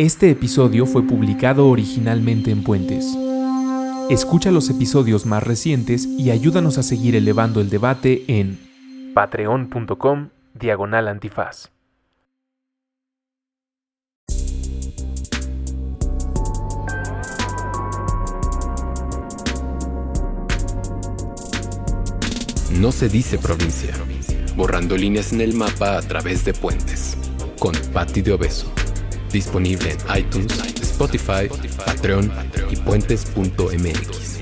Este episodio fue publicado originalmente en Puentes. Escucha los episodios más recientes y ayúdanos a seguir elevando el debate en patreon.com diagonal antifaz. No se dice provincia, borrando líneas en el mapa a través de puentes, con Patti de Obeso. Disponible en iTunes, Spotify, Patreon y puentes.mx.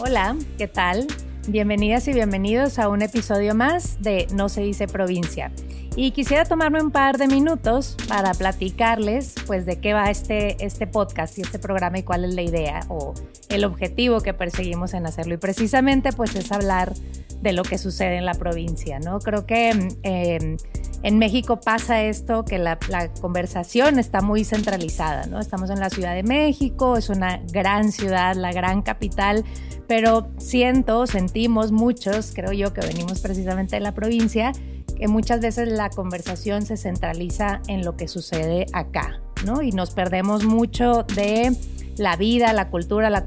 Hola, ¿qué tal? Bienvenidas y bienvenidos a un episodio más de No se dice provincia. Y quisiera tomarme un par de minutos para platicarles pues de qué va este, este podcast y este programa y cuál es la idea o el objetivo que perseguimos en hacerlo. Y precisamente pues es hablar de lo que sucede en la provincia, ¿no? Creo que em, en México pasa esto, que la, la, conversación está muy centralizada, ¿no? Estamos en la Ciudad de México, es una gran ciudad, la gran capital, pero siento, sentimos muchos, creo yo que venimos precisamente de la provincia, que muchas veces la conversación se centraliza en lo que sucede acá, ¿no? Y nos perdemos mucho de la vida, la cultura, la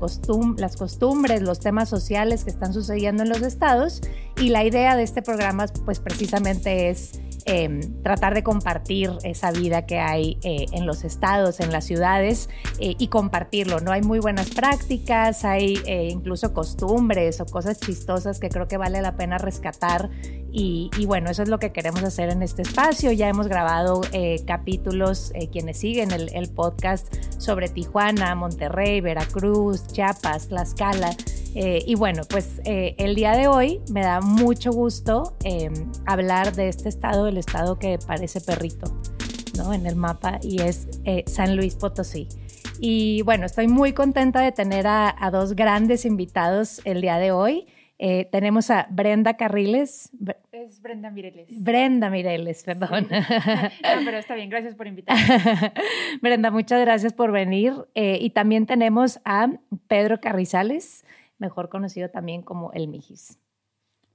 las costumbres, los temas sociales que están sucediendo en los estados. Y la idea de este programa, pues precisamente es eh, tratar de compartir esa vida que hay eh, en los estados, en las ciudades eh, y compartirlo. No hay muy buenas prácticas, hay eh, incluso costumbres o cosas chistosas que creo que vale la pena rescatar y, bueno, eso es lo que queremos hacer en este espacio. Ya hemos grabado capítulos, quienes siguen el, el, podcast, sobre Tijuana, Monterrey, Veracruz, Chiapas, Tlaxcala. Eh, y bueno, pues eh, el día de hoy me da mucho gusto em, hablar de este estado, el estado que parece perrito ¿no? en el mapa, y es eh, San Luis Potosí. Y bueno, estoy muy contenta de tener a, a dos grandes invitados el día de hoy. Eh, tenemos a Brenda Carriles. Es Brenda Mireles. Brenda Mireles, perdón. no, pero está bien, gracias por invitarme. Brenda, muchas gracias por venir. Eh, y también tenemos a Pedro Carrizales, mejor conocido también como El Mijis.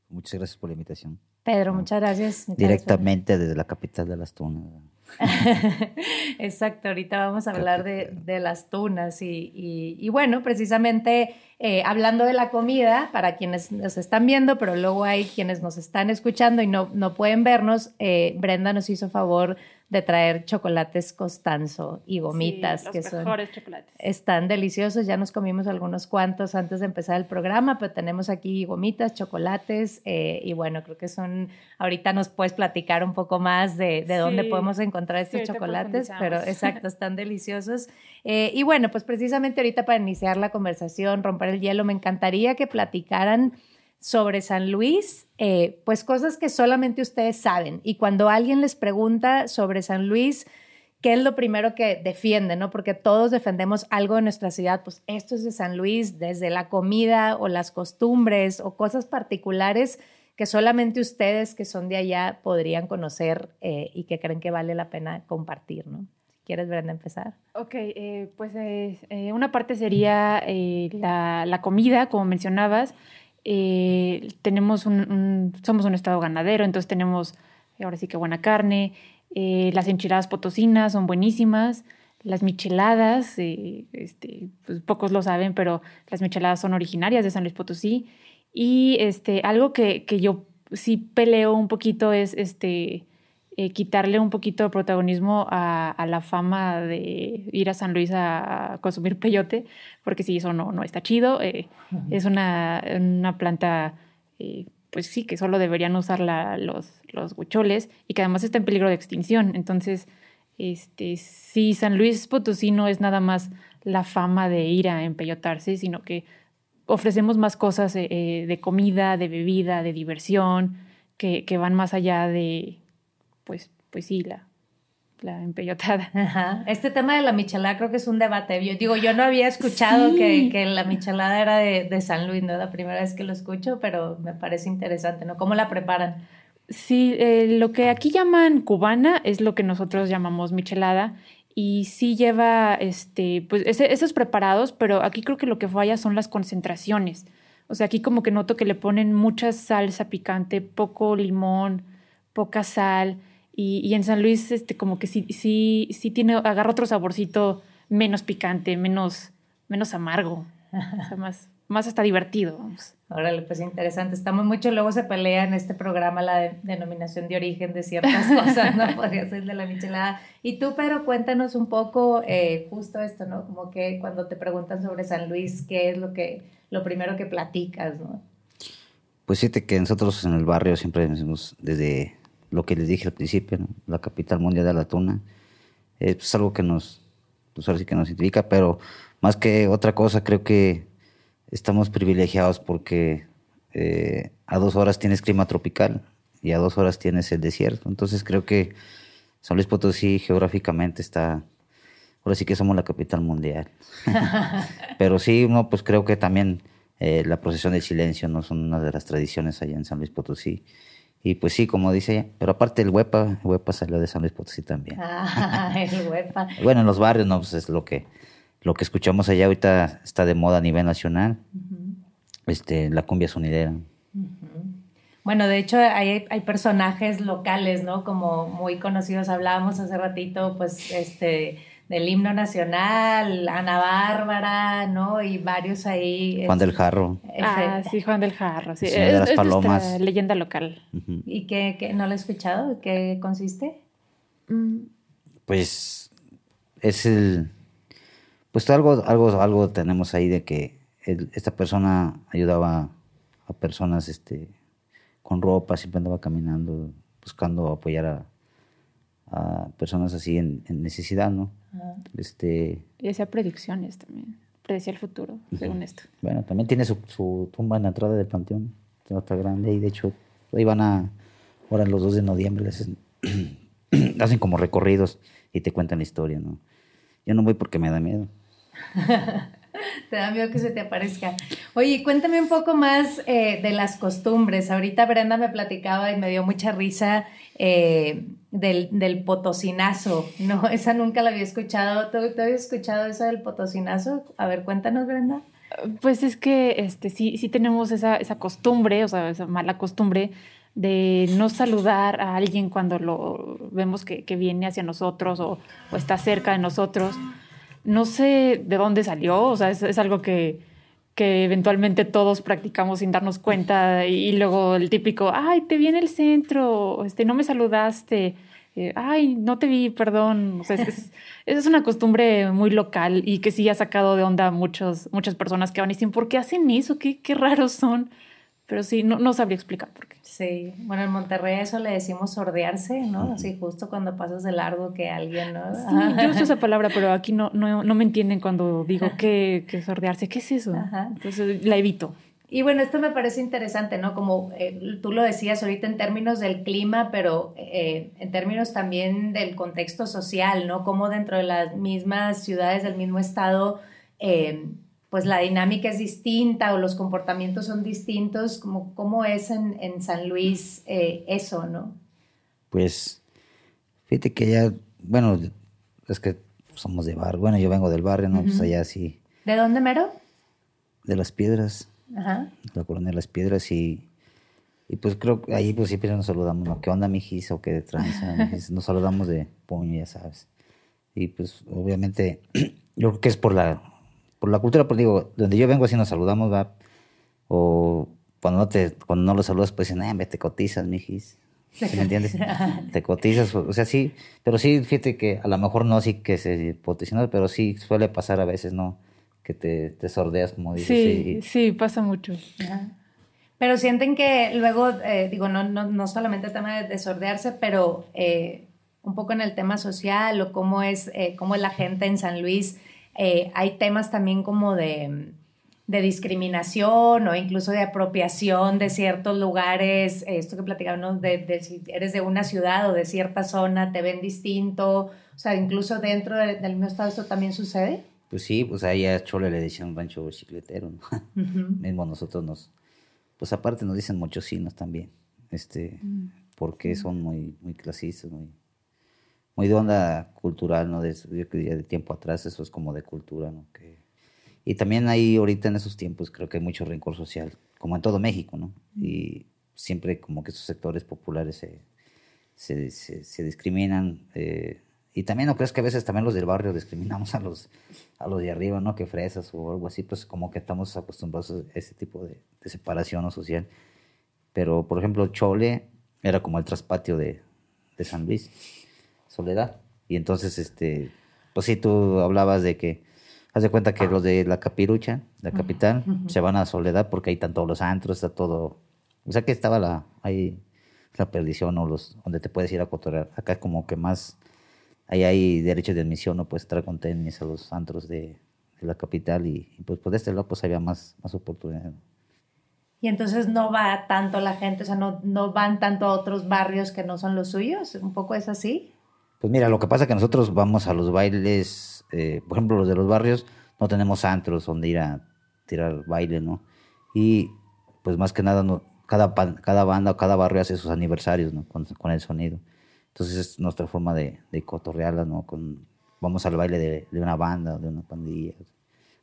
Muchas gracias por la invitación. Pedro, muchas gracias. Muchas Directamente gracias. desde la capital de las tunas. Exacto, ahorita vamos a hablar de, de las tunas y, y, y bueno, precisamente eh, hablando de la comida, para quienes nos están viendo, pero luego hay quienes nos están escuchando y no, no pueden vernos, eh, Brenda nos hizo favor de traer chocolates Costanzo y gomitas. Sí, los que son, mejores chocolates. Están deliciosos, ya nos comimos algunos cuantos antes de empezar el programa, pero tenemos aquí gomitas, chocolates eh, y bueno, creo que son, ahorita nos puedes platicar un poco más de, de sí, dónde podemos encontrar estos sí, chocolates, pero exacto, están deliciosos. Eh, y bueno, pues precisamente ahorita para iniciar la conversación, romper el hielo, me encantaría que platicaran sobre San Luis, eh, pues cosas que solamente ustedes saben. Y cuando alguien les pregunta sobre San Luis, ¿qué es lo primero que defienden? ¿no? Porque todos defendemos algo de nuestra ciudad, pues esto es de San Luis, desde la comida o las costumbres o cosas particulares que solamente ustedes que son de allá podrían conocer eh, y que creen que vale la pena compartir, ¿no? ¿Quieres, Brenda, empezar? Ok, eh, pues una parte sería la comida, como mencionabas. Eh, tenemos un, somos un estado ganadero, entonces tenemos ahora sí que buena carne. Eh, las enchiladas potosinas son buenísimas. Las micheladas, eh, este, pues pocos lo saben, pero las micheladas son originarias de San Luis Potosí. Y este, algo que, que yo sí peleo un poquito es este, eh, quitarle un poquito de protagonismo a, a, la fama de ir a San Luis a, a consumir peyote, porque sí, eso no, no está chido. Eh, uh -huh. Es una, una planta, eh, pues sí, que solo deberían usar la, los, los huicholes y que además está en peligro de extinción. Entonces, este, sí, San Luis Potosí no es nada más la fama de ir a empellotarse, sino que ofrecemos más cosas de comida, de bebida, de diversión, que, que van más allá de pues, pues sí, la, la empellotada. Ajá. Este tema de la michelada creo que es un debate. Yo digo, yo no había escuchado sí. que, que, la michelada era de, de, San Luis, no la primera vez que lo escucho, pero me parece interesante, ¿no? ¿Cómo la preparan? Sí, eh, lo que aquí llaman cubana es lo que nosotros llamamos michelada y sí lleva este, pues ese, esos preparados, pero aquí creo que lo que falla son las concentraciones. O sea, aquí como que noto que le ponen mucha salsa picante, poco limón, poca sal, Y, en San Luis, este, como que sí, sí, sí tiene, agarra otro saborcito menos picante, menos, menos amargo. O sea, más, más hasta divertido. Órale, pues interesante. Estamos mucho, luego se pelea en este programa la denominación de origen de ciertas cosas, ¿no? Podría ser de la michelada. Y tú, pero cuéntanos un poco eh, justo esto, ¿no? Como que cuando te preguntan sobre San Luis, ¿qué es lo que, lo primero que platicas, ¿no? Pues fíjate que nosotros en el barrio siempre decimos desde lo que les dije al principio, la capital mundial de la tuna. Es pues, algo que nos, pues ahora sí que nos identifica, pero más que otra cosa, creo que estamos privilegiados porque eh, a dos horas tienes clima tropical y a dos horas tienes el desierto. Entonces creo que San Luis Potosí geográficamente está, ahora sí que somos la capital mundial. pero sí, no, pues creo que también eh, la procesión del silencio no son una de las tradiciones allá en San Luis Potosí. Y pues sí, como dice ella, pero aparte el huepa, el huepa salió de San Luis Potosí también. Ah, el huepa. bueno, en los barrios, no, pues es lo que, lo que escuchamos allá ahorita está de moda a nivel nacional. este, la cumbia sonidera. Bueno, de hecho hay, hay, personajes locales, ¿no? Como muy conocidos, hablábamos hace ratito, pues, este, del himno nacional, Ana Bárbara, ¿no? Y varios ahí. Juan del Jarro. Ah, sí, Juan del Jarro, sí. de las Palomas. leyenda local. ¿Y qué, no lo he escuchado? ¿Qué consiste? Mm. Pues es el... Pues algo, algo, algo tenemos ahí de que esta persona ayudaba a personas este, con ropa, siempre andaba caminando, buscando apoyar a, a personas así en, necesidad, ¿no? Este, y hacía predicciones también, predecía el futuro, según esto. Bueno, también tiene su, su, tumba en la entrada del panteón, está grande y de hecho ahí van a, ahora los 2 de noviembre, hacen, hacen como recorridos y te cuentan la historia, ¿no? Yo no voy porque me da miedo. te da miedo que se te aparezca. Oye, cuéntame un poco más eh, de las costumbres. Ahorita Brenda me platicaba y me dio mucha risa eh, del, del, potosinazo, ¿no? Esa nunca la había escuchado. ¿Tú, habías escuchado eso del potosinazo? A ver, cuéntanos, Brenda. Pues es que este, sí, sí tenemos esa, esa costumbre, o sea, esa mala costumbre de no saludar a alguien cuando lo vemos que, que viene hacia nosotros o, o, está cerca de nosotros. No sé de dónde salió, o sea, es, es algo que, que eventualmente todos practicamos sin darnos cuenta y, luego el típico, ay, te vi en el centro, este, no me saludaste, eh, ay, no te vi, perdón. O sea, es, una costumbre muy local y que sí ha sacado de onda muchos, muchas personas que van y dicen, ¿por qué hacen eso? ¿Qué, qué raros son? Pero sí, no, no sabría explicar por qué. Sí, bueno, en Monterrey eso le decimos sordearse, ¿no? Así justo cuando pasas de largo que alguien, ¿no? Sí, yo uso esa palabra, pero aquí no, no, no me entienden cuando digo que, que sordearse. ¿Qué es eso? Entonces la evito. Y bueno, esto me parece interesante, ¿no? Como eh, tú lo decías ahorita en términos del clima, pero eh, en términos también del contexto social, ¿no? Como dentro de las mismas ciudades del mismo estado, eh, pues la dinámica es distinta o los comportamientos son distintos, como cómo es en, en San Luis eh, eso, ¿no? Pues fíjate que ya, bueno, es que somos de barrio, bueno, yo vengo del barrio, ¿no? Pues allá sí. ¿De dónde mero? De las piedras. Ajá. La colonia de las piedras y, y pues creo que ahí pues siempre nos saludamos, ¿no? ¿Qué onda, mijis? O qué de tranza, Nos saludamos de puño, ya sabes. Y pues obviamente yo creo que es por la por la cultura, pues digo, donde yo vengo así nos saludamos, va. O cuando no te, cuando no lo saludas, pues dicen, eh, te cotizas, mijis. me entiendes? te cotizas, o sea, sí, pero sí, fíjate que a lo mejor no sí que se potencia, pero sí suele pasar a veces, ¿no? Que te, te sordeas, como dices. Sí, sí, pasa mucho. Pero sienten que luego, eh, digo, no, no, no solamente el tema de, sordearse, pero eh, un poco en el tema social o cómo es, eh, cómo es la gente en San Luis eh, hay temas también como de, discriminación o incluso de apropiación de ciertos lugares, esto que platicábamos de, si eres de una ciudad o de cierta zona, te ven distinto, o sea, incluso dentro del mismo estado esto también sucede. Pues sí, pues ahí a Chole le decían rancho bicicletero, mismo nosotros nos, pues aparte nos dicen muchos signos también, este, mm. porque son muy, muy clasistas, muy muy de onda cultural, ¿no? De, yo diría de tiempo atrás, eso es como de cultura, ¿no? Que, y también hay ahorita en esos tiempos creo que hay mucho rencor social, como en todo México, ¿no? Y siempre como que esos sectores populares se, se, se, discriminan. Eh, y también no crees que a veces también los del barrio discriminamos a los, a los de arriba, ¿no? Que fresas o algo así, pues como que estamos acostumbrados a ese tipo de, separación social. Pero, por ejemplo, Chole era como el traspatio de, de San Luis, Soledad. Y entonces, este, pues sí, tú hablabas de que, haz de cuenta que los de la Capirucha, la capital, se van a Soledad porque ahí están todos los antros, está todo. O sea que estaba la, ahí la perdición o los, donde te puedes ir a cotorrear. Acá como que más ahí hay derechos de admisión, no puedes entrar con tenis a los antros de, la capital y, pues por este lado pues había más, más oportunidad. Y entonces no va tanto la gente, o sea, no, no van tanto a otros barrios que no son los suyos, un poco es así. Pues mira, lo que pasa es que nosotros vamos a los bailes, eh, por ejemplo, los de los barrios, no tenemos antros donde ir a tirar baile, ¿no? Y pues más que nada, no, cada, cada banda o cada barrio hace sus aniversarios, ¿no? Con, con el sonido. Entonces es nuestra forma de, de cotorrearla, ¿no? Con, vamos al baile de, de, una banda, de una pandilla,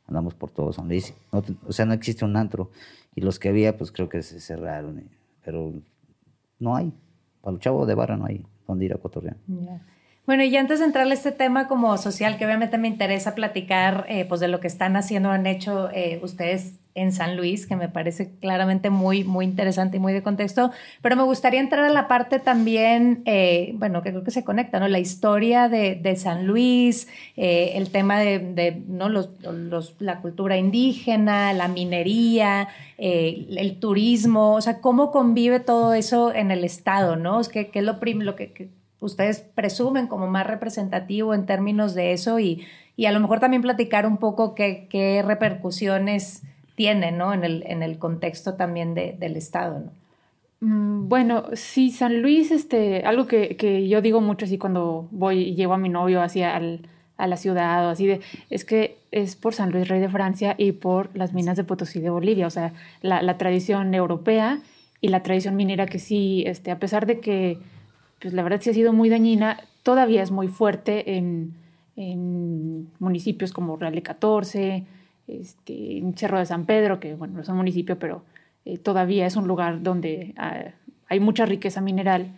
andamos por todo San Luis. o sea, no existe un antro. Y los que había, pues creo que se cerraron. pero no hay. Para los chavos de barra no hay donde ir a cotorrear. Bueno, y antes de entrarle a este tema como social, que obviamente me interesa platicar eh, pues de lo que están haciendo, han hecho eh, ustedes en San Luis, que me parece claramente muy, muy interesante y muy de contexto, pero me gustaría entrar a la parte también, eh, bueno, que creo que se conecta, ¿no? La historia de, de San Luis, eh, el tema de, ¿no? Los, los, la cultura indígena, la minería, eh, el turismo, o sea, cómo convive todo eso en el Estado, ¿no? Es que, que es lo, lo que, que ustedes presumen como más representativo en términos de eso y, y a lo mejor también platicar un poco qué, qué repercusiones tiene, ¿no? En el, en el contexto también de, del Estado, ¿no? Mm, bueno, sí, San Luis, este, algo que, que, yo digo mucho así cuando voy y llevo a mi novio hacia a la ciudad o así de, es que es por San Luis Rey de Francia y por las minas de Potosí de Bolivia, o sea, la, la tradición europea y la tradición minera que sí, este, a pesar de que, pues la verdad sí ha sido muy dañina, todavía es muy fuerte en, en municipios como Real 14, este, Cerro de San Pedro, que bueno, no es un municipio, pero eh, todavía es un lugar donde ah, hay mucha riqueza mineral.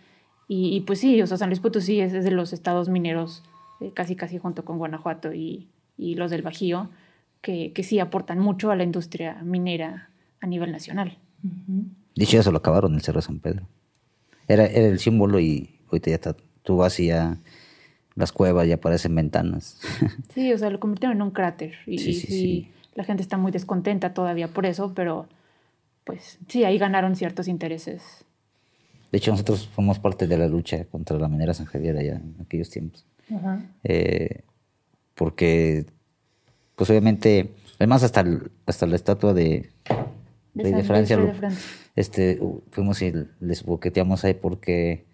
Y, pues sí, o sea, San Luis Potosí es, de los estados mineros, eh, casi casi junto con Guanajuato y, los del Bajío, que, que, sí aportan mucho a la industria minera a nivel nacional. Dicho eso, lo acabaron el Cerro de San Pedro. Era, era el símbolo y ahorita ya está, tú vas y ya las cuevas ya parecen ventanas. Sí, o sea, lo convirtieron en un cráter. Y, sí, sí, sí la gente está muy descontenta todavía por eso, pero pues sí, ahí ganaron ciertos intereses. De hecho, nosotros fuimos parte de la lucha contra la minera San Javier allá en aquellos tiempos. Eh, porque, pues obviamente, además hasta, hasta la estatua de, de, Francia, este, fuimos y les boqueteamos ahí porque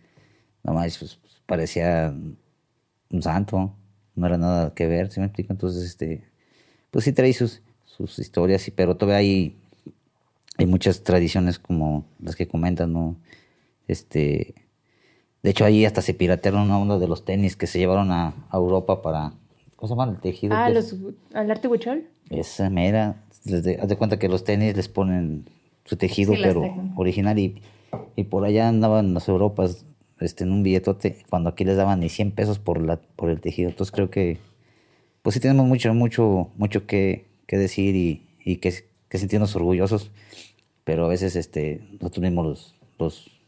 nomás pues, parecía un santo, no era nada que ver, ¿sí me explico? Entonces, este, pues sí trae sus, sus historias, pero todavía hay, hay muchas tradiciones como las que comentan, ¿no? Este, de hecho, ahí hasta se piratearon uno de los tenis que se llevaron a, Europa para, ¿cómo se llama? El tejido. Ah, los, ¿al arte huichol? Esa mera, haz de cuenta que los tenis les ponen su tejido, pero original, y, y por allá andaban las Europas este, en un billetote, cuando aquí les daban ni 100 pesos por, la, por el tejido. Entonces creo que, pues sí tenemos mucho, mucho, mucho que, que decir y, y que, que, sentirnos orgullosos, pero a veces este, nosotros mismos los, los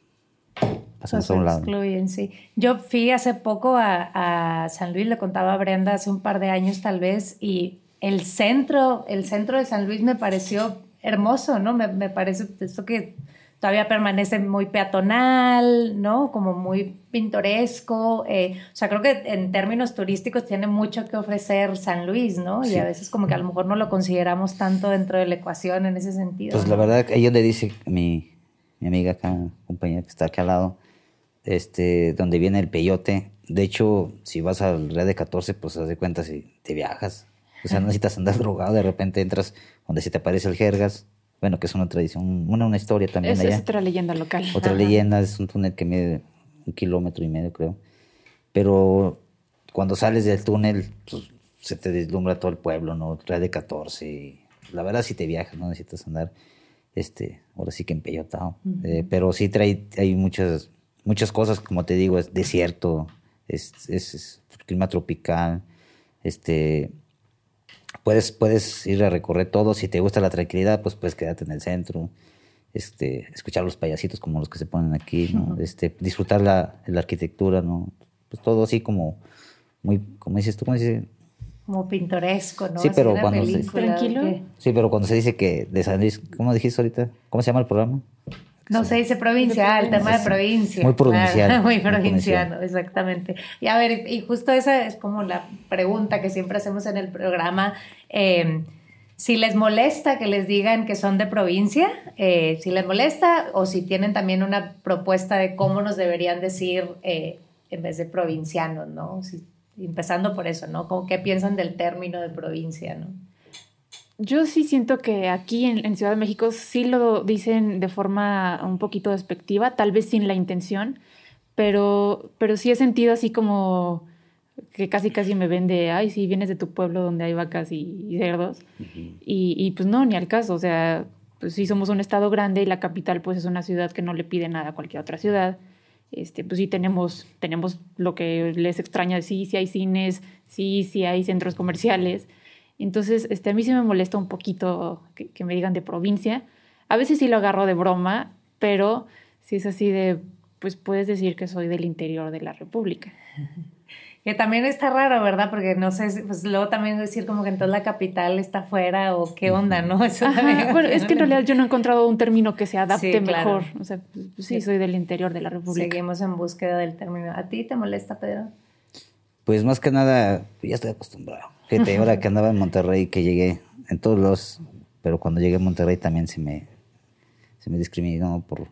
pasamos a un lado. sí. Yo fui hace poco a, a, San Luis, le contaba a Brenda hace un par de años tal vez, y el centro, el centro de San Luis me pareció hermoso, ¿no? Me, me parece esto que todavía permanece muy peatonal, ¿no? Como muy pintoresco. Eh, o sea, creo que en términos turísticos tiene mucho que ofrecer San Luis, ¿no? Y a veces como que a lo mejor no lo consideramos tanto dentro de la ecuación en ese sentido. Pues la verdad, ahí donde dice mi, mi amiga acá, compañera que está aquí al lado, este, donde viene el peyote. De hecho, si vas al Red de 14, pues haz de cuenta si te viajas. O sea, no necesitas andar drogado, de repente entras donde se te aparece el jergas, bueno, que es una tradición, una, una historia también es, Es otra leyenda local. Otra leyenda, es un túnel que mide un kilómetro y medio, creo. Pero cuando sales del túnel, pues, se te deslumbra todo el pueblo, ¿no? Trae de 14. la verdad, si te viajas, no necesitas andar, este, ahora sí que empeyotado. Eh, pero sí trae, hay muchas, muchas cosas, como te digo, es desierto, es, es, es clima tropical, este, puedes, puedes ir a recorrer todo, si te gusta la tranquilidad, pues puedes quedarte en el centro, este, escuchar los payasitos como los que se ponen aquí, ¿no? este, disfrutar la, la arquitectura, ¿no? Pues todo así como, muy, como dices tú, como dices, como pintoresco, ¿no? Sí, pero cuando se- Tranquilo. Sí, pero cuando se dice que de San Luis, ¿cómo dijiste ahorita? ¿Cómo se llama el programa? No se dice provincia, ah, el tema de provincia. Muy provincial, claro, muy muy provinciano, exactamente. Y a ver, y justo esa es como la pregunta que siempre hacemos en el programa. eh, si les molesta que les digan que son de provincia, eh, si les molesta o si tienen también una propuesta de cómo nos deberían decir eh, en vez de provincianos, ¿no? Si- empezando por eso, ¿no? Como qué piensan del término de provincia, ¿no? Yo sí siento que aquí en, en Ciudad de México sí lo dicen de forma un poquito despectiva, tal vez sin la intención, pero, pero sí he sentido así como que casi casi me ven de, ay, sí, vienes de tu pueblo donde hay vacas y, y cerdos. y, y pues no, ni al caso, o sea, pues sí somos un estado grande y la capital pues es una ciudad que no le pide nada a cualquier otra ciudad. Este, pues sí tenemos, tenemos lo que les extraña, sí, sí hay cines, sí, sí hay centros comerciales. Entonces, este, a mí sí me molesta un poquito que, que me digan de provincia. A veces sí lo agarro de broma, pero si es así de, pues puedes decir que soy del interior de la República. Que también está raro, ¿verdad? Porque no sé, si- pues luego también decir como que entonces la capital está afuera o qué onda, ¿no? Eso Ajá, también- bueno, es que en realidad yo no he encontrado un término que se adapte Sí, claro. mejor. O sea, pues, pues sí, soy del interior de la República. Seguimos en búsqueda del término. ¿A ti te molesta, Pedro? Pues más que nada, ya estoy acostumbrado. Fíjate, ahora que andaba en Monterrey, que llegué en todos los, pero cuando llegué a Monterrey también se me, se me discriminó por,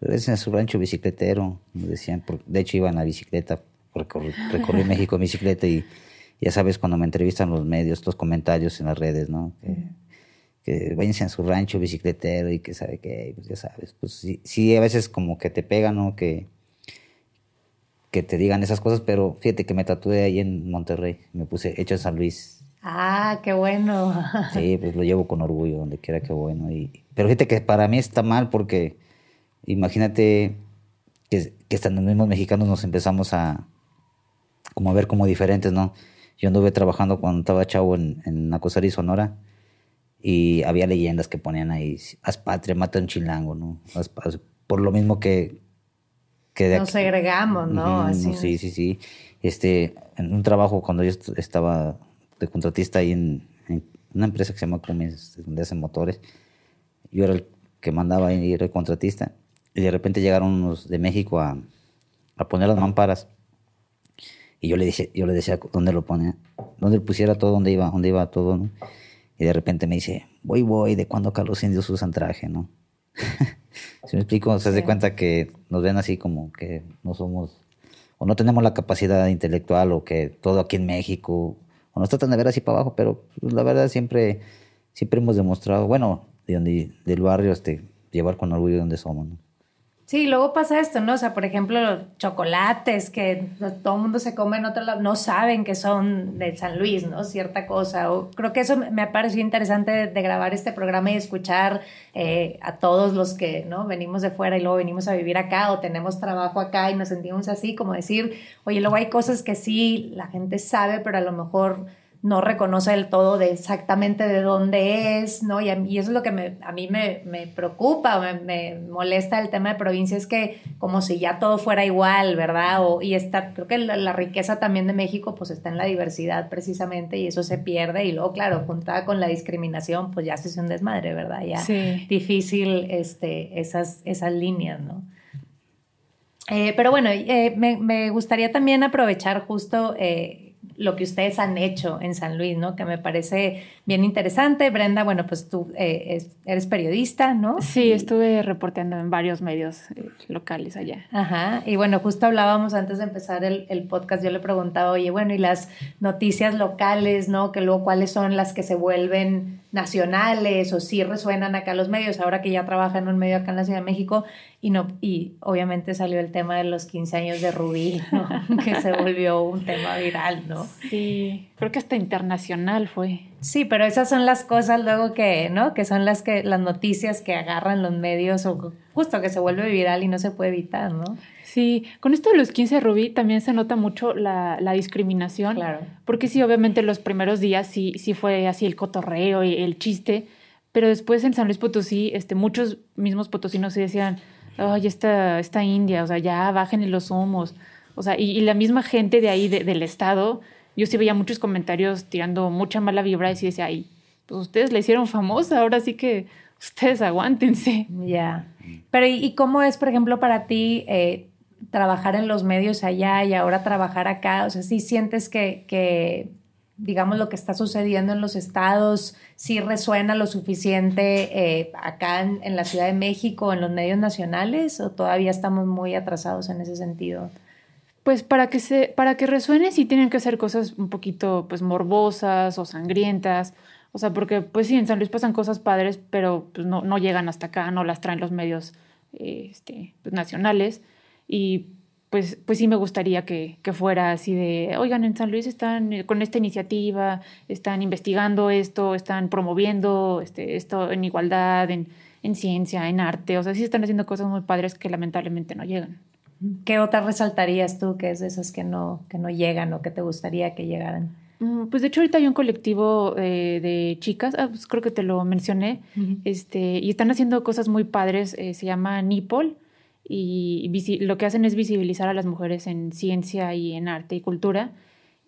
regresen a su rancho bicicletero, me decían, por- de hecho iba en la bicicleta, recorrí, recorrí México en bicicleta y ya sabes cuando me entrevistan los medios, los comentarios en las redes, ¿no? Que, que váyanse a su rancho bicicletero y que sabe que, pues ya sabes, pues sí, sí, a veces como que te pegan, ¿no? Que, que te digan esas cosas, pero fíjate que me tatué ahí en Monterrey, me puse hecho en San Luis. Ah, qué bueno. Sí, pues lo llevo con orgullo donde quiera que bueno. Y, pero fíjate que para mí está mal porque imagínate que, que hasta los mismos mexicanos nos empezamos a como a ver como diferentes, ¿no? Yo anduve trabajando cuando estaba chavo en, en Nacosari, Sonora, y había leyendas que ponían ahí, haz patria, mata a un chilango, ¿no? Haz- haz- por lo mismo que... que de Nos aquí- segregamos, ¿no? Ujú, Así sí, sí, sí. Este, en un trabajo cuando yo est- estaba de contratista ahí en, en una empresa que se llama Cummins, donde hacen motores, yo era el que mandaba ahí, era el contratista, y de repente llegaron unos de México a, a poner las mamparas. Y yo le decía, yo le decía dónde lo ponía, dónde pusiera todo, dónde iba, dónde iba todo, ¿no? Y de repente me dice, voy, voy, de cuando acá los indios usan traje, ¿no? Si me explico, se hace cuenta que nos ven así como que no somos, o no tenemos la capacidad intelectual, o que todo aquí en México, o nos tratan de ver así para abajo, pero pues, la verdad siempre, siempre hemos demostrado, bueno, de donde, del barrio, este, llevar con orgullo donde somos, ¿no? Sí, luego pasa esto, ¿no? O sea, por ejemplo, los chocolates que todo el mundo se come en otro lado, no saben que son de San Luis, ¿no? Cierta cosa. O, creo que eso me- ha parecido interesante de, de grabar este programa y escuchar eh, a todos los que, ¿no? Venimos de fuera y luego venimos a vivir acá o tenemos trabajo acá y nos sentimos así, como decir, oye, luego hay cosas que sí la gente sabe, pero a lo mejor no reconoce del todo de exactamente de dónde es, ¿no? Y, a y eso es lo que me- a mí me, me preocupa, me, me molesta el tema de provincia, es que como si ya todo fuera igual, ¿verdad? O, y está, creo que la, la riqueza también de México pues está en la diversidad precisamente y eso se pierde y luego, claro, juntada con la discriminación, pues ya se hace un desmadre, ¿verdad? Ya Sí. difícil este, esas, esas líneas, ¿no? Eh, pero bueno, eh, me, me gustaría también aprovechar justo eh, lo que ustedes han hecho en San Luis, ¿no? Que me parece bien interesante. Brenda, bueno, pues tú eh, es- eres periodista, ¿no? Sí, estuve reporteando en varios medios eh, locales allá. Ajá, y bueno, justo hablábamos antes de empezar el, el podcast, yo le preguntaba, oye, bueno, y las noticias locales, ¿no? Que luego, ¿cuáles son las que se vuelven nacionales o sí resuenan acá los medios? Ahora que ya trabaja en un medio acá en la Ciudad de México, y no, y obviamente salió el tema de los 15 años de Rubí, ¿no? Que se volvió un tema viral, ¿no? Sí, creo que hasta internacional fue. Sí, pero esas son las cosas luego que, ¿no? Que son las que, las noticias que agarran los medios o justo que se vuelve viral y no se puede evitar, ¿no? Sí, con esto de los 15 Rubí también se nota mucho la, la discriminación. Claro. Porque sí, obviamente los primeros días sí, sí fue así el cotorreo y el chiste, pero después en San Luis Potosí, este, muchos mismos potosinos se decían, ay, esta, esta india, o sea, ya bajen los humos. O sea, y, y la misma gente de ahí, de- del estado, yo sí veía muchos comentarios tirando mucha mala vibra y sí decía, ay, pues ustedes la hicieron famosa, ahora sí que ustedes aguántense. Ya. Pero, ¿y, y cómo es, por ejemplo, para ti eh, trabajar en los medios allá y ahora trabajar acá? O sea, ¿sí sientes que, que, digamos, lo que está sucediendo en los estados sí resuena lo suficiente eh, acá en, la Ciudad de México, en los medios nacionales, o todavía estamos muy atrasados en ese sentido? Pues para que se, para que resuene sí tienen que ser cosas un poquito pues morbosas o sangrientas. O sea, porque pues sí, en San Luis pasan cosas padres, pero pues no, no llegan hasta acá, no las traen los medios eh, este, pues, nacionales. Y pues, pues sí me gustaría que, que fuera así de, oigan, en San Luis están eh, con esta iniciativa, están investigando esto, están promoviendo este, esto en igualdad, en, en ciencia, en arte. O sea, sí están haciendo cosas muy padres que lamentablemente no llegan. ¿Qué otras resaltarías tú que es de esas que no, que no llegan o que te gustaría que llegaran? Mm, Pues de hecho ahorita hay un colectivo eh, de chicas, ah, pues creo que te lo mencioné, este, y están haciendo cosas muy padres, eh, se llama NIPOL, y lo que hacen es visibilizar a las mujeres en ciencia y en arte y cultura,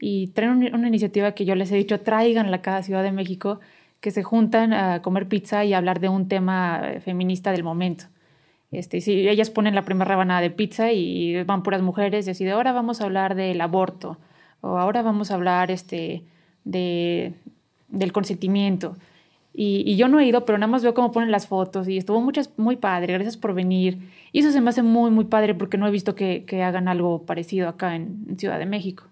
y traen un- una iniciativa que yo les he dicho, tráiganla a cada Ciudad de México, que se juntan a comer pizza y hablar de un tema eh, feminista del momento. Este, si ellas ponen la primera rebanada de pizza y van puras mujeres y así de ahora vamos a hablar del aborto o ahora vamos a hablar este, de, del consentimiento. Y, y yo no he ido, pero nada más veo cómo ponen las fotos y estuvo muchas, muy padre, gracias por venir. Y eso se me hace muy, muy padre porque no he visto que, que hagan algo parecido acá en, en Ciudad de México.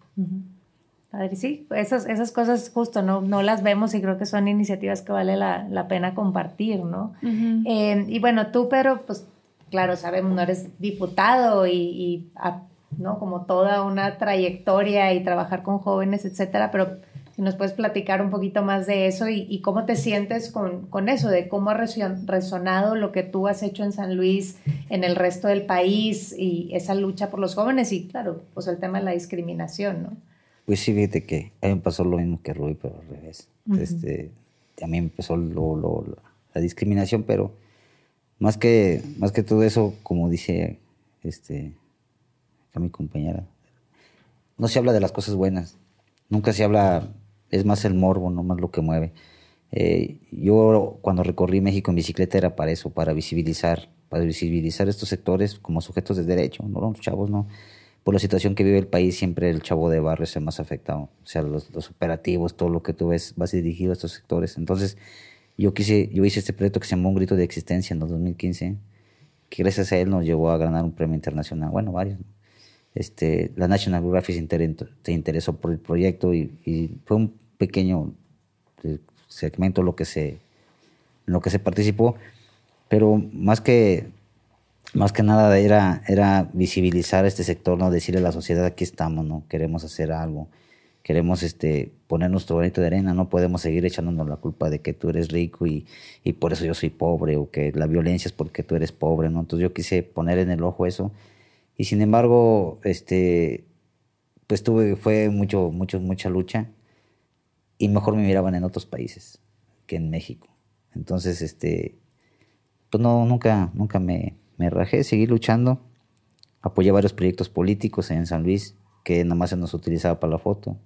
Padre, sí, esas, esas cosas justo no, no las vemos y creo que son iniciativas que vale la, la pena compartir, ¿no? Eh, y bueno, tú, pero pues claro, sabemos, no eres diputado y, y, ah, ¿no? Como toda una trayectoria y trabajar con jóvenes, etcétera, pero si nos puedes platicar un poquito más de eso y, y cómo te sientes con, con eso, de cómo ha reso- resonado lo que tú has hecho en San Luis, en el resto del país y esa lucha por los jóvenes y claro, pues el tema de la discriminación, ¿no? Pues sí, fíjate que a mí me pasó lo mismo que Rui, pero al revés. este, a mí me empezó lo- lo- la, la discriminación, pero más que, más que todo eso, como dice este, acá mi compañera, no se habla de las cosas buenas. Nunca se habla, es más el morbo, no más lo que mueve. Eh, yo cuando recorrí México en bicicleta era para eso, para visibilizar, para visibilizar estos sectores como sujetos de derecho, no los chavos, no. Por la situación que vive el país, siempre el chavo de barrio es el más afectado. O sea, los, los operativos, todo lo que tú ves, va dirigido a estos sectores. Entonces, yo quise, yo hice este proyecto que se llamó Un Grito de Existencia en el 2015, que gracias a él nos llevó a ganar un premio internacional, bueno, varios. ¿no? Este, la National Geographic se, se interesó por el proyecto y, y fue un pequeño eh, segmento lo que se, en lo que se participó, pero más que más que nada era, era visibilizar este sector, ¿no? Decirle a la sociedad aquí estamos, ¿no? Queremos hacer algo, queremos este, poner nuestro granito de arena, no podemos seguir echándonos la culpa de que tú eres rico y, y por eso yo soy pobre, o que la violencia es porque tú eres pobre, ¿no? Entonces yo quise poner en el ojo eso, y sin embargo, este, pues tuve, fue mucho, mucho, mucha lucha, y mejor me miraban en otros países que en México. Entonces, este, pues no, nunca, nunca me, me rajé, seguí luchando, apoyé varios proyectos políticos en San Luis, que nada más se nos utilizaba para la foto.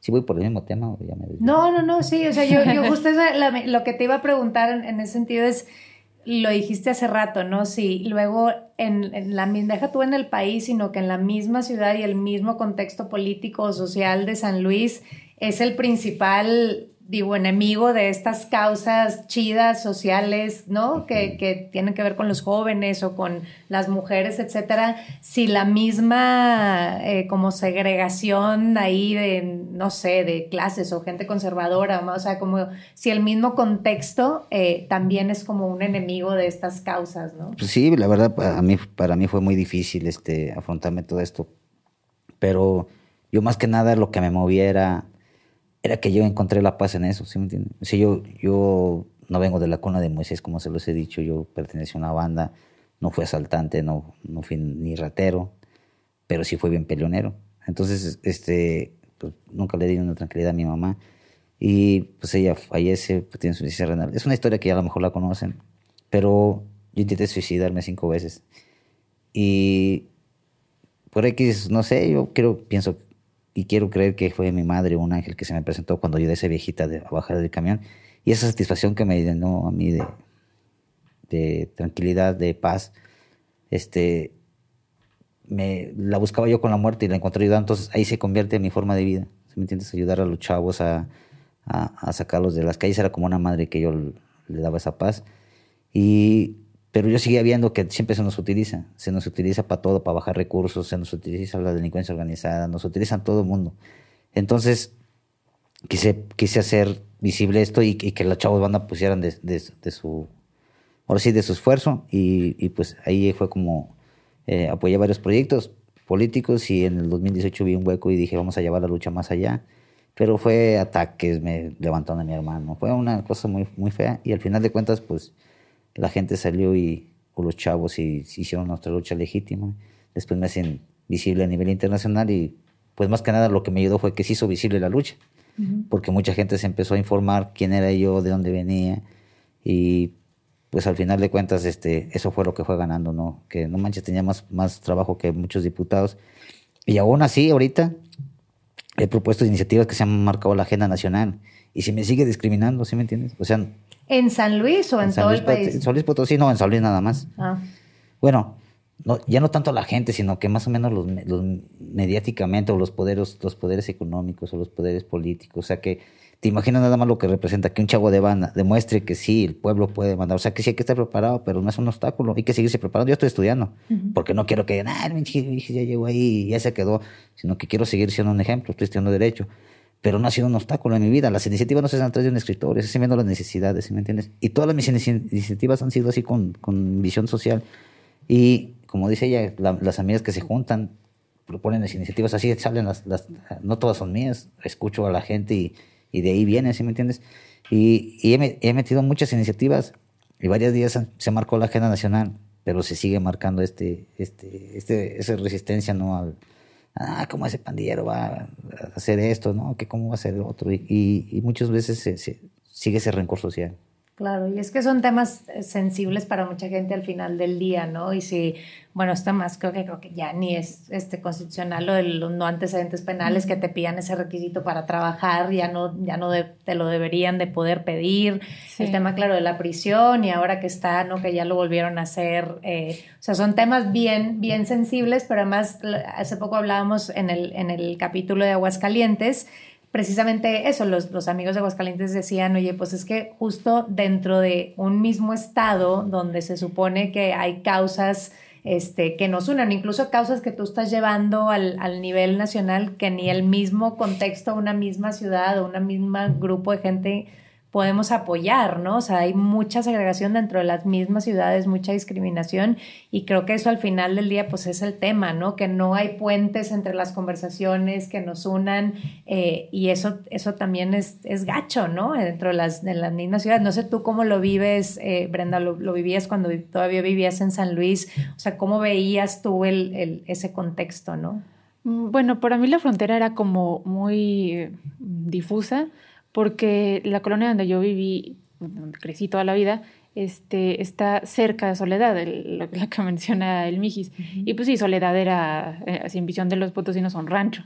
Si voy por el mismo tema, ya me? No, no, no, sí, o sea, yo, yo justo la- lo que te iba a preguntar en, en ese sentido es, lo dijiste hace rato, ¿no? Si luego en, en la misma, deja tú en el país, sino que en la misma ciudad y el mismo contexto político o social de San Luis es el principal, digo, enemigo de estas causas chidas, sociales, ¿no? Que, que tienen que ver con los jóvenes o con las mujeres, etcétera. Si la misma eh, como segregación ahí de, no sé, de clases o gente conservadora, o sea, como si el mismo contexto eh, también es como un enemigo de estas causas, ¿no? Pues sí, la verdad, para mí, para mí fue muy difícil este, afrontarme todo esto. Pero yo más que nada lo que me movía era, que yo encontré la paz en eso, ¿sí me entiendes? O sea, yo, yo no vengo de la cuna de Moisés, como se los he dicho, yo pertenezco a una banda no fui asaltante, no, no fui ni ratero, pero sí fui bien peleonero. Entonces, este, pues, nunca le di una tranquilidad a mi mamá. Y pues ella fallece, pues, tiene su insuficiencia renal. Es una historia que ya a lo mejor la conocen, pero yo intenté suicidarme cinco veces. Y por X, no sé, yo creo, pienso y quiero creer que fue mi madre, un ángel que se me presentó cuando ayudé a esa viejita de, a bajar del camión. Y esa satisfacción que me llenó a mí de, de tranquilidad, de paz, este, me, la buscaba yo con la muerte y la encontré ayudando. Entonces ahí se convierte en mi forma de vida. ¿Me entiendes? Ayudar a los chavos a, a, sacarlos de las calles. Era como una madre que yo le daba esa paz. Y, pero yo seguía viendo que siempre se nos utiliza. Se nos utiliza para todo, para bajar recursos, se nos utiliza la delincuencia organizada, nos utilizan todo el mundo. Entonces quise, quise hacer visible esto y, que los chavos banda pusieran de, de su ahora sí, de su esfuerzo y, pues ahí fue como eh, apoyé varios proyectos políticos y en el 2018 vi un hueco y dije vamos a llevar la lucha más allá. Pero fue ataques, me levantaron a mi hermano, fue una cosa muy, muy fea y al final de cuentas pues la gente salió y o los chavos y, hicieron nuestra lucha legítima. Después me hacen visible a nivel internacional y pues más que nada lo que me ayudó fue que se hizo visible la lucha, porque mucha gente se empezó a informar quién era yo, de dónde venía y pues al final de cuentas este, eso fue lo que fue ganando, ¿no? Que no manches, tenía más, más trabajo que muchos diputados. Y aún así, ahorita he propuesto iniciativas que se han marcado la agenda nacional y se me sigue discriminando, ¿sí me entiendes? O sea... ¿En San Luis o en, todo el país? En San Luis Potosí, no, en San Luis nada más. Ah. Bueno, no, ya no tanto la gente, sino que más o menos los, los mediáticamente o los poderes, los poderes económicos o los poderes políticos, o sea que te imaginas nada más lo que representa que un chavo de banda demuestre que sí, el pueblo puede mandar. O sea, que sí hay que estar preparado, pero no es un obstáculo. Hay que seguirse preparando. Yo estoy estudiando, porque no quiero que digan, ah, ya llegó ahí ya se quedó, sino que quiero seguir siendo un ejemplo. Estoy estudiando Derecho. Pero no ha sido un obstáculo en mi vida. Las iniciativas no se dan atrás de un escritor, es viendo las necesidades, me entiendes? Y todas mis iniciativas han sido así con, con visión social. Y como dice ella, las amigas que se juntan proponen las iniciativas así, salen las, las, no todas son mías. Escucho a la gente y y de ahí viene, ¿sí me entiendes? Y, he, metido muchas iniciativas y varios días se marcó la agenda nacional, pero se sigue marcando este, este, este, esa resistencia, ¿no? Al, ah, ¿cómo ese pandillero va a hacer esto, no? ¿Que cómo va a hacer otro? Y, y, muchas veces se, sigue ese rencor social. Claro, y es que son temas eh, sensibles para mucha gente al final del día, ¿no? Y si, bueno, está más, creo que, creo que ya ni es este constitucional lo de los no antecedentes penales que te pidan ese requisito para trabajar, ya no, ya no te lo deberían de poder pedir. El tema, claro, de la prisión y ahora que está, ¿no? Que ya lo volvieron a hacer. Eh, o sea, son temas bien, bien sensibles, pero además hace poco hablábamos en el, en el capítulo de Aguascalientes precisamente eso, los, amigos de Aguascalientes decían, oye, pues es que justo dentro de un mismo estado donde se supone que hay causas este, que nos unan, incluso causas que tú estás llevando al, al nivel nacional, que ni el mismo contexto, una misma ciudad o un mismo grupo de gente podemos apoyar, ¿no? O sea, hay mucha segregación dentro de las mismas ciudades, mucha discriminación y creo que eso al final del día pues es el tema, ¿no? Que no hay puentes entre las conversaciones que nos unan eh, y eso, eso también es, es gacho, ¿no? Dentro de las, de las mismas ciudades. No sé tú cómo lo vives, eh, Brenda, lo, vivías cuando todavía vivías en San Luis, o sea, ¿cómo veías tú el, el, ese contexto, ¿no? Mm, bueno, para mí la frontera era como muy difusa porque la colonia donde yo viví, donde crecí toda la vida, este, está cerca de Soledad, la que menciona el Mijis. Y pues sí, Soledad era, eh, en visión de los potosinos, un rancho.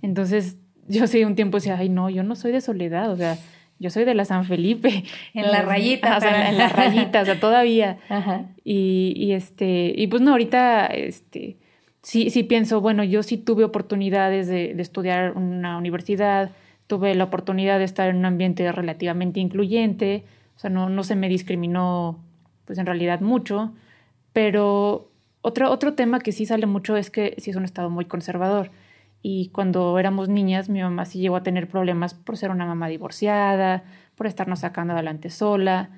Entonces yo sí un tiempo decía, ay no, yo no soy de Soledad, o sea, yo soy de la San Felipe. En la rayita. o sea, en la rayita, o sea, todavía. Y, y, este, y pues no, ahorita, este, sí, sí pienso, bueno, yo sí tuve oportunidades de, de estudiar una universidad, tuve la oportunidad de estar en un ambiente relativamente incluyente, o sea, no, no se me discriminó, pues en realidad mucho, pero otro, otro tema que sí sale mucho es que sí es un estado muy conservador. Y cuando éramos niñas, mi mamá sí llegó a tener problemas por ser una mamá divorciada, por estarnos sacando adelante sola.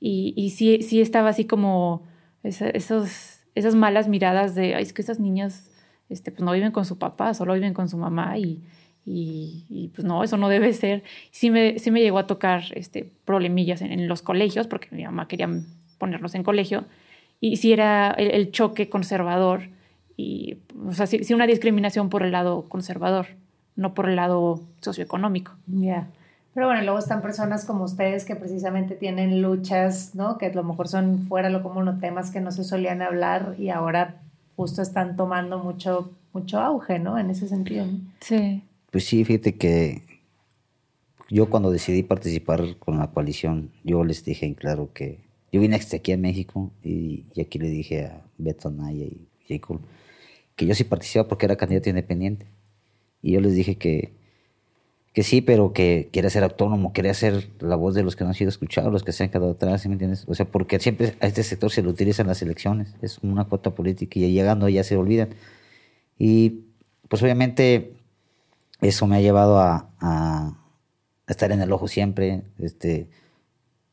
Y, y sí, sí estaba así como esos, esas malas miradas de, ay, es que esas niñas este, pues no viven con su papá, solo viven con su mamá y, y, pues no, eso no debe ser. Sí me, sí me llegó a tocar este, problemillas en, los colegios, porque mi mamá quería ponernos en colegio, y si era el, choque conservador y, o sea, si, una discriminación por el lado conservador, no por el lado socioeconómico. Ya. Pero bueno, luego están personas como ustedes que precisamente tienen luchas, ¿no? Que a lo mejor son fuera lo común temas que no se solían hablar y ahora justo están tomando mucho, mucho auge, ¿no? En ese sentido. Sí. Pues sí, fíjate que yo cuando decidí participar con la coalición, yo les dije en claro que yo vine hasta aquí a México y, aquí le dije a Beto Naya y Jacob que yo sí participaba porque era candidato independiente. Y yo les dije que, que sí, pero que quería ser autónomo, quería ser la voz de los que no han sido escuchados, los que se han quedado atrás, ¿me entiendes? O sea, porque siempre a este sector se lo utilizan las elecciones, es una cuota política y llegando ya se olvidan. Y pues obviamente eso me ha llevado a estar en el ojo siempre. Este,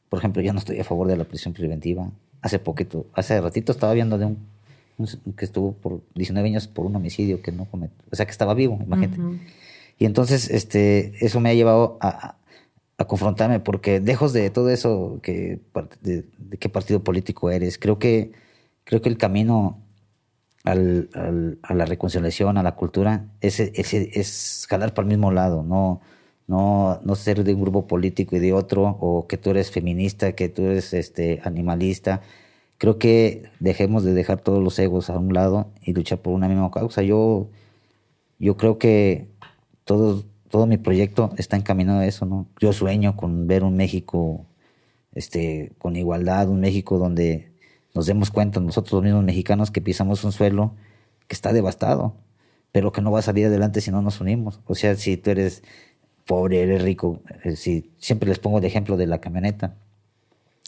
por ejemplo, yo no estoy a favor de la prisión preventiva. Hace poquito, hace ratito estaba viendo de un, que estuvo por 19 años por un homicidio que no cometió, o sea, que estaba vivo, imagínate. Y entonces, este, eso me ha llevado a, a, confrontarme porque lejos de todo eso, que, de, qué partido político eres, creo que, creo que el camino al, a la reconciliación, a la cultura, es, es, es jalar para el mismo lado, no no, no ser de un grupo político y de otro, o que tú eres feminista, que tú eres este, animalista. Creo que dejemos de dejar todos los egos a un lado y luchar por una misma causa. Yo, yo creo que todo, todo mi proyecto está encaminado a eso, ¿no? Yo sueño con ver un México este, con igualdad, un México donde nos demos cuenta nosotros los mismos mexicanos que pisamos un suelo que está devastado, pero que no va a salir adelante si no nos unimos. O sea, si tú eres pobre, eres rico. Eh, si, siempre les pongo el ejemplo de la camioneta.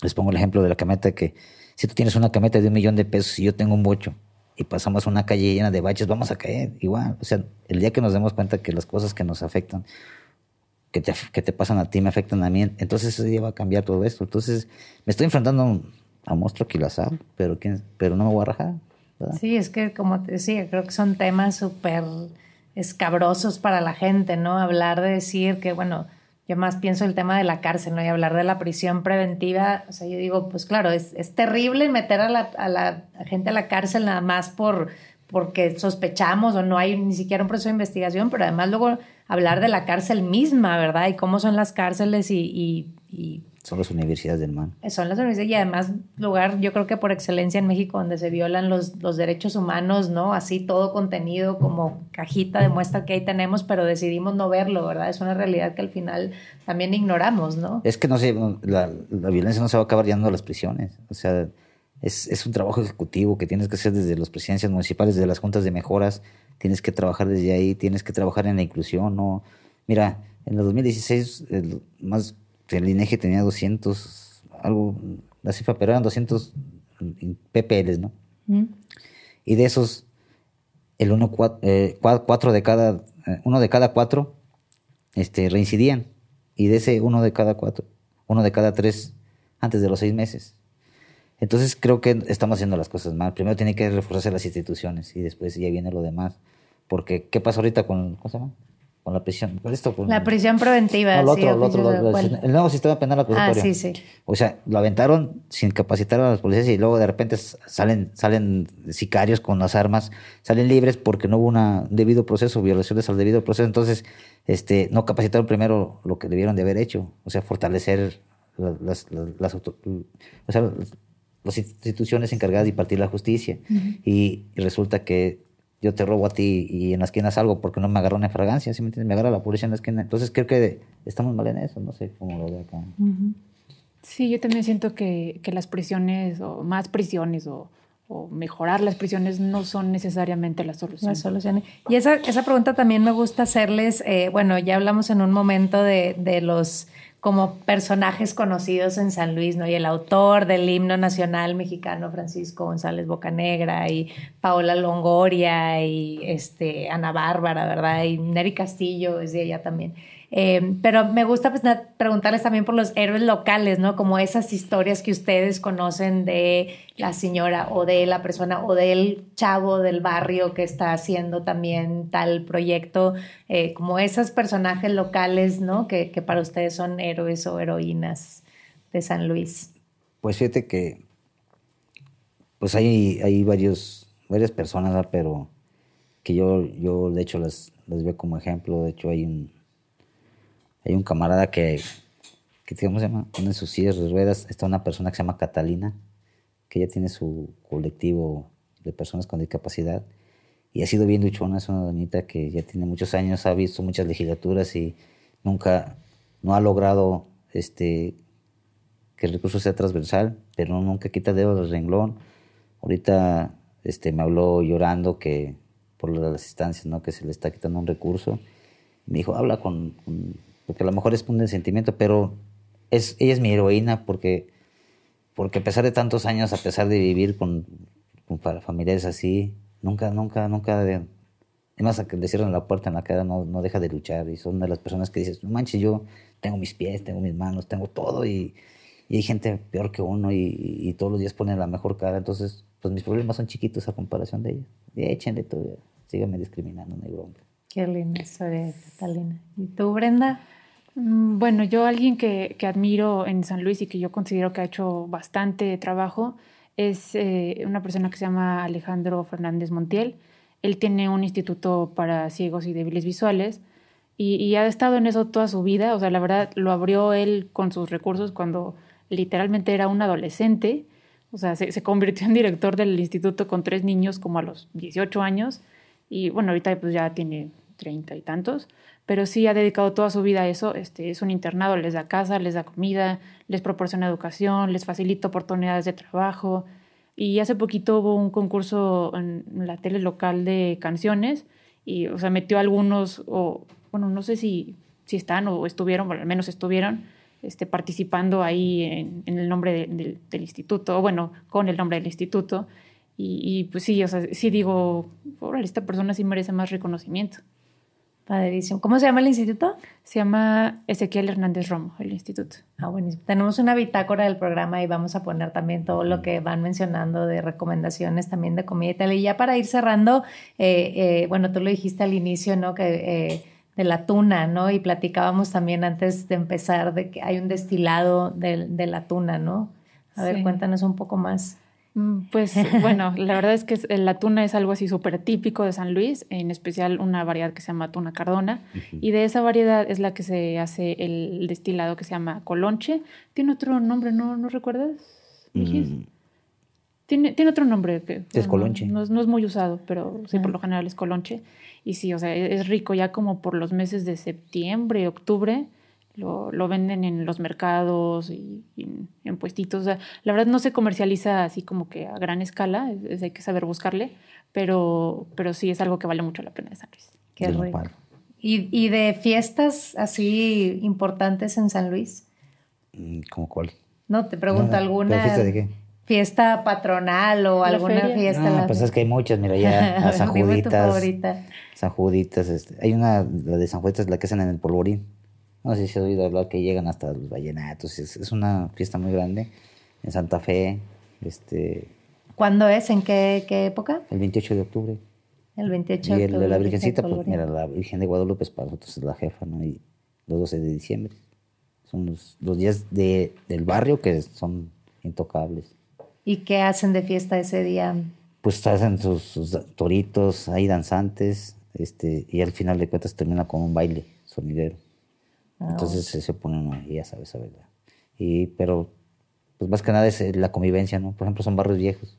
Les pongo el ejemplo de la camioneta que si tú tienes una camioneta de un millón de pesos y yo tengo un bocho y pasamos una calle llena de baches, vamos a caer igual. O sea, el día que nos demos cuenta que las cosas que nos afectan, que te, que te pasan a ti, me afectan a mí, entonces ese día va a cambiar todo esto. Entonces me estoy enfrentando a monstruo que pero, pero no me voy a rajar. Sí, es que como te decía, creo que son temas súper escabrosos para la gente, ¿no? Hablar de decir que, bueno, yo más pienso el tema de la cárcel, ¿no? Y hablar de la prisión preventiva, o sea, yo digo, pues claro, es, es terrible meter a la, a la gente a la cárcel nada más por porque sospechamos o no hay ni siquiera un proceso de investigación, pero además luego hablar de la cárcel misma, ¿verdad? Y cómo son las cárceles y son las universidades del MAN. Son las universidades y además lugar, yo creo que por excelencia en México, donde se violan los, los derechos humanos, ¿no? Así todo contenido como cajita de muestra que ahí tenemos, pero decidimos no verlo, ¿verdad? Es una realidad que al final también ignoramos, ¿no? Es que no sé, la, la violencia no se va a acabar llenando las prisiones. O sea, es, es, un trabajo ejecutivo que tienes que hacer desde las presidencias municipales, desde las juntas de mejoras, tienes que trabajar desde ahí, tienes que trabajar en la inclusión, ¿no? Mira, en el 2016, el más el INEGI tenía 200, algo, la cifra, pero eran 200 PPLs, ¿no? Mm. Y de esos, el uno, eh, cuatro, de cada, eh, uno de cada cuatro este, reincidían. Y de ese uno de cada cuatro, uno de cada tres antes de los seis meses. Entonces creo que estamos haciendo las cosas mal. Primero tiene que reforzarse las instituciones y después ya viene lo demás. Porque, ¿qué pasa ahorita con, ¿cómo se llama? Con la prisión. Esto, la prisión preventiva. No, el otro, el nuevo sistema penal acusatorio. Ah, sí, sí. O sea, lo aventaron sin capacitar a las policías y luego de repente salen, salen sicarios con las armas, salen libres porque no hubo un debido proceso, violaciones al debido proceso. Entonces, este, no capacitaron primero lo que debieron de haber hecho, o sea, fortalecer las, las, o sea, las instituciones encargadas de impartir la justicia. y resulta que yo te robo a ti y en la esquina salgo porque no me agarró una fragancia, ¿sí me entiendes? Me agarra la policía en la esquina. Entonces creo que estamos mal en eso, no sé cómo lo veo acá. Sí, yo también siento que, que las prisiones o más prisiones o, o, mejorar las prisiones no son necesariamente la solución. solución. Y esa, esa pregunta también me gusta hacerles, eh, bueno, ya hablamos en un momento de, de los como personajes conocidos en San Luis, ¿no? Y el autor del himno nacional mexicano, Francisco González Bocanegra, y Paola Longoria, y este, Ana Bárbara, ¿verdad? Y Neri Castillo es de ella también. Eh, pero me gusta pues, preguntarles también por los héroes locales, ¿no? Como esas historias que ustedes conocen de la señora o de la persona o del chavo del barrio que está haciendo también tal proyecto, eh, como esos personajes locales, ¿no? Que, para ustedes son héroes o heroínas de San Luis. Pues fíjate que pues hay, hay varios, varias personas, pero que yo, yo de hecho las, las veo como ejemplo. De hecho hay un, hay un camarada que, que ¿cómo se llama? De sus sillas de ruedas está una persona que se llama Catalina, que ella tiene su colectivo de personas con discapacidad y ha sido bien luchona, es una doñita que ya tiene muchos años, ha visto muchas legislaturas y nunca, no ha logrado este, que el recurso sea transversal, pero nunca quita dedo del renglón. Ahorita este, me habló llorando que por las instancias, ¿no? que se le está quitando un recurso. Me dijo, habla con, porque a lo mejor es un sentimiento, pero es, ella es mi heroína porque, porque a pesar de tantos años, a pesar de vivir con, con familiares así, Nunca, nunca, nunca. De, además, que le cierran la puerta en la cara, no, no deja de luchar. Y son de las personas que dices, no manches, yo tengo mis pies, tengo mis manos, tengo todo. Y, y hay gente peor que uno y, y, todos los días ponen la mejor cara. Entonces, pues mis problemas son chiquitos a comparación de ellos. Y échenle todo, síganme discriminando, no hay bronca. Qué linda historia, Catalina. ¿Y tú, Brenda? Mm, bueno, yo alguien que, que, admiro en San Luis y que yo considero que ha hecho bastante trabajo es eh, una persona que se llama Alejandro Fernández Montiel. Él tiene un instituto para ciegos y débiles visuales y, ha estado en eso toda su vida. O sea, la verdad lo abrió él con sus recursos cuando literalmente era un adolescente. O sea, se, se convirtió en director del instituto con tres niños como a los 18 años y bueno, ahorita pues ya tiene treinta y tantos, pero sí ha dedicado toda su vida a eso. Este, es un internado, les da casa, les da comida, les proporciona educación, les facilita oportunidades de trabajo. Y hace poquito hubo un concurso en la tele local de canciones y, o sea, metió algunos, o bueno, no sé si, si están o estuvieron, bueno, al menos estuvieron, este, participando ahí en, el nombre del instituto, o bueno, con el nombre del instituto. Y, y, pues sí, o sea, sí digo, esta persona sí merece más reconocimiento. Padrísimo. ¿Cómo se llama el instituto? Se llama Ezequiel Hernández Romo, el instituto. Ah, buenísimo. Tenemos una bitácora del programa y vamos a poner también todo lo que van mencionando de recomendaciones también de comida y tal. Y ya para ir cerrando, eh, eh, bueno, tú lo dijiste al inicio, ¿no? Que eh, de la tuna, ¿no? Y platicábamos también antes de empezar de que hay un destilado de, de la tuna, ¿no? A ver, cuéntanos un poco más. Mm, pues bueno, la verdad es que la tuna es algo así súper típico de San Luis, en especial una variedad que se llama tuna cardona, y de esa variedad es la que se hace el destilado que se llama colonche. Tiene otro nombre, ¿no, ¿no recuerdas? Mm. Tiene, tiene otro nombre. Que, es colonche. No, es muy usado, pero sí, por lo general es colonche. Y sí, o sea, e, es rico ya como por los meses de septiembre, octubre lo, lo, venden en los mercados y, en, puestitos. la verdad no se comercializa así como que a gran escala, hay que saber buscarle, pero, pero sí es algo que vale mucho la pena de San Luis. Qué rico. ¿Y, ¿Y, de fiestas así importantes en San Luis? Mm, ¿Cómo cuál? No, te pregunto, ¿alguna fiesta de qué? fiesta patronal o alguna fiesta? No, pues es que hay muchas, mira, ya San Juditas. San Juditas, este, hay una, la de San Juditas, la que hacen en el polvorín no sé si has oído hablar que llegan hasta los vallenatos, es, es una fiesta muy grande en Santa Fe. Este, ¿Cuándo es? ¿En qué, qué época? El 28 de octubre. El 28 de octubre. Y la Virgencita, pues mira, la Virgen de Guadalupe es para nosotros es la jefa, ¿no? Y los 12 de diciembre. Son los, los días de, del barrio que son intocables. ¿Y qué hacen de fiesta ese día? Pues hacen sus, sus toritos, hay danzantes, este, y al final de cuentas termina con un baile sonidero. Ah, Entonces se pone uno ahí, ya sabes, la verdad. Y, pero, pues más que nada es eh, la convivencia, ¿no? Por ejemplo, son barrios viejos.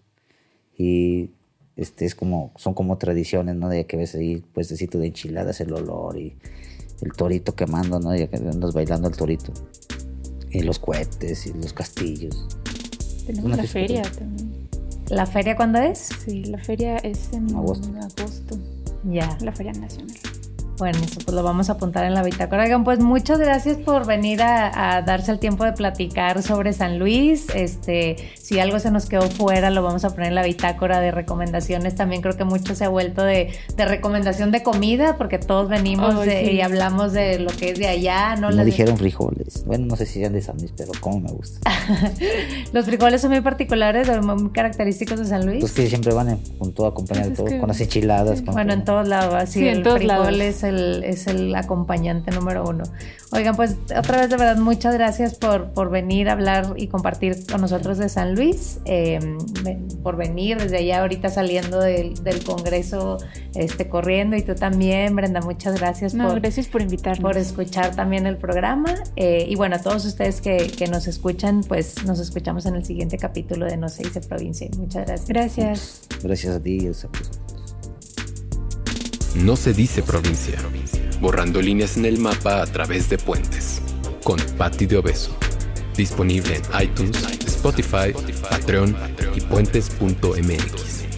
Y este es como, son como tradiciones, ¿no? De que ves ahí puestecito de enchiladas, el olor y el torito quemando, ¿no? Y andas bailando el torito. Y los cohetes y los castillos. Tenemos la feria también. ¿La feria cuándo es? Sí, la feria es en agosto. agosto. Ya. La feria nacional. Bueno, eso pues lo vamos a apuntar en la bitácora. Oigan, pues muchas gracias por venir a, darse el tiempo de platicar sobre San Luis. Este, si algo se nos quedó fuera, lo vamos a poner en la bitácora de recomendaciones. También creo que mucho se ha vuelto de, recomendación de comida, porque todos venimos y hablamos de lo que es de allá. No, no dijeron frijoles. Bueno, no sé si sean de San Luis, pero como me gusta. Los frijoles son muy particulares, muy característicos de San Luis. Pues que siempre van con todo acompañado, pues todo, con las enchiladas. bueno, en todos lados, así, sí, en todos frijoles, lados el, es el acompañante número uno. Oigan, pues otra vez de verdad muchas gracias por, por venir a hablar y compartir con nosotros de San Luis, em, por venir desde allá ahorita saliendo del, del, Congreso, este, corriendo y tú también, Brenda, muchas gracias. No, por, gracias por invitarnos. Por escuchar también el programa. Eh, y bueno, a todos ustedes que, que, nos escuchan, pues nos escuchamos en el siguiente capítulo de No se dice provincia. Muchas gracias. Gracias. Gracias a ti. No se dice provincia. Borrando líneas en el mapa a través de puentes. Con Patti de Obeso. Disponible en iTunes, Spotify, Patreon y puentes.mx.